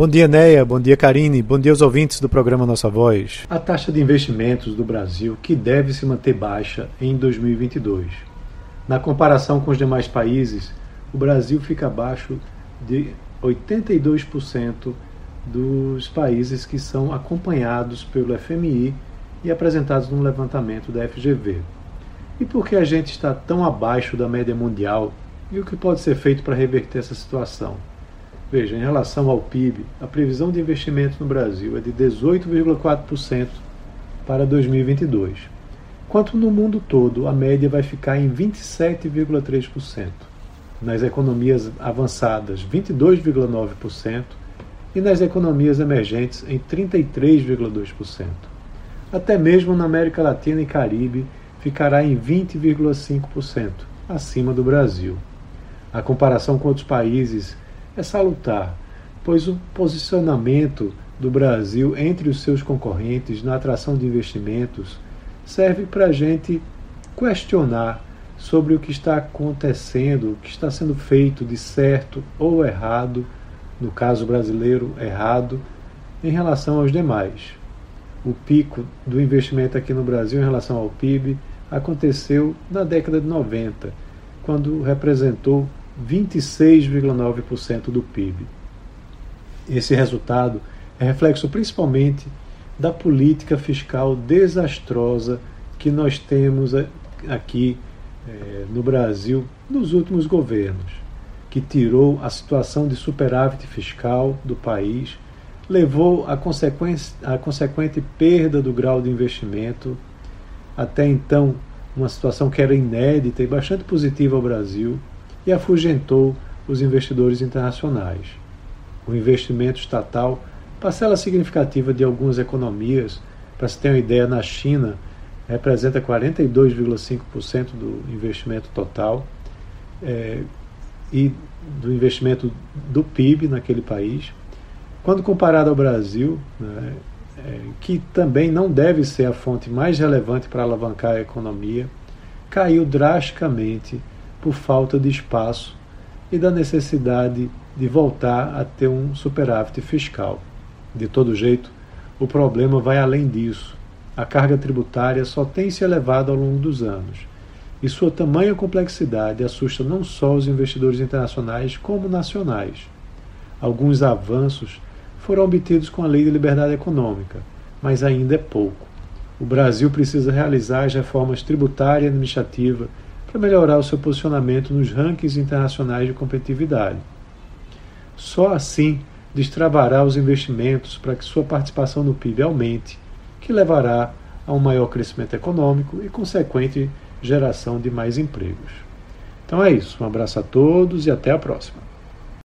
Bom dia, Neia. Bom dia, Karine. Bom dia aos ouvintes do programa Nossa Voz. A taxa de investimentos do Brasil que deve se manter baixa em 2022. Na comparação com os demais países, o Brasil fica abaixo de 82% dos países que são acompanhados pelo FMI e apresentados no levantamento da FGV. E por que a gente está tão abaixo da média mundial e o que pode ser feito para reverter essa situação? Veja, em relação ao PIB, a previsão de investimento no Brasil é de 18,4% para 2022, enquanto no mundo todo a média vai ficar em 27,3%. Nas economias avançadas, 22,9% e nas economias emergentes em 33,2%. Até mesmo na América Latina e Caribe ficará em 20,5%, acima do Brasil. A comparação com outros países é salutar, pois o posicionamento do Brasil entre os seus concorrentes na atração de investimentos serve para a gente questionar sobre o que está acontecendo, o que está sendo feito de certo ou errado, no caso brasileiro, errado, em relação aos demais. O pico do investimento aqui no Brasil em relação ao PIB aconteceu na década de 90, quando representou 26,9% do PIB. Esse resultado é reflexo principalmente da política fiscal desastrosa que nós temos aqui é, no Brasil nos últimos governos, que tirou a situação de superávit fiscal do país, levou a, a consequente perda do grau de investimento, até então uma situação que era inédita e bastante positiva ao Brasil, afugentou os investidores internacionais. O investimento estatal, parcela significativa de algumas economias, para se ter uma ideia, na China, representa 42,5% do investimento total é, e do investimento do PIB naquele país. Quando comparado ao Brasil, né, é, que também não deve ser a fonte mais relevante para alavancar a economia, caiu drasticamente por falta de espaço e da necessidade de voltar a ter um superávit fiscal. De todo jeito, o problema vai além disso. A carga tributária só tem se elevado ao longo dos anos, e sua tamanha complexidade assusta não só os investidores internacionais, como nacionais. Alguns avanços foram obtidos com a Lei de Liberdade Econômica, mas ainda é pouco. O Brasil precisa realizar as reformas tributária e administrativa para melhorar o seu posicionamento nos rankings internacionais de competitividade. Só assim destravará os investimentos para que sua participação no PIB aumente, que levará a um maior crescimento econômico e consequente geração de mais empregos. Então é isso. Um abraço a todos e até a próxima.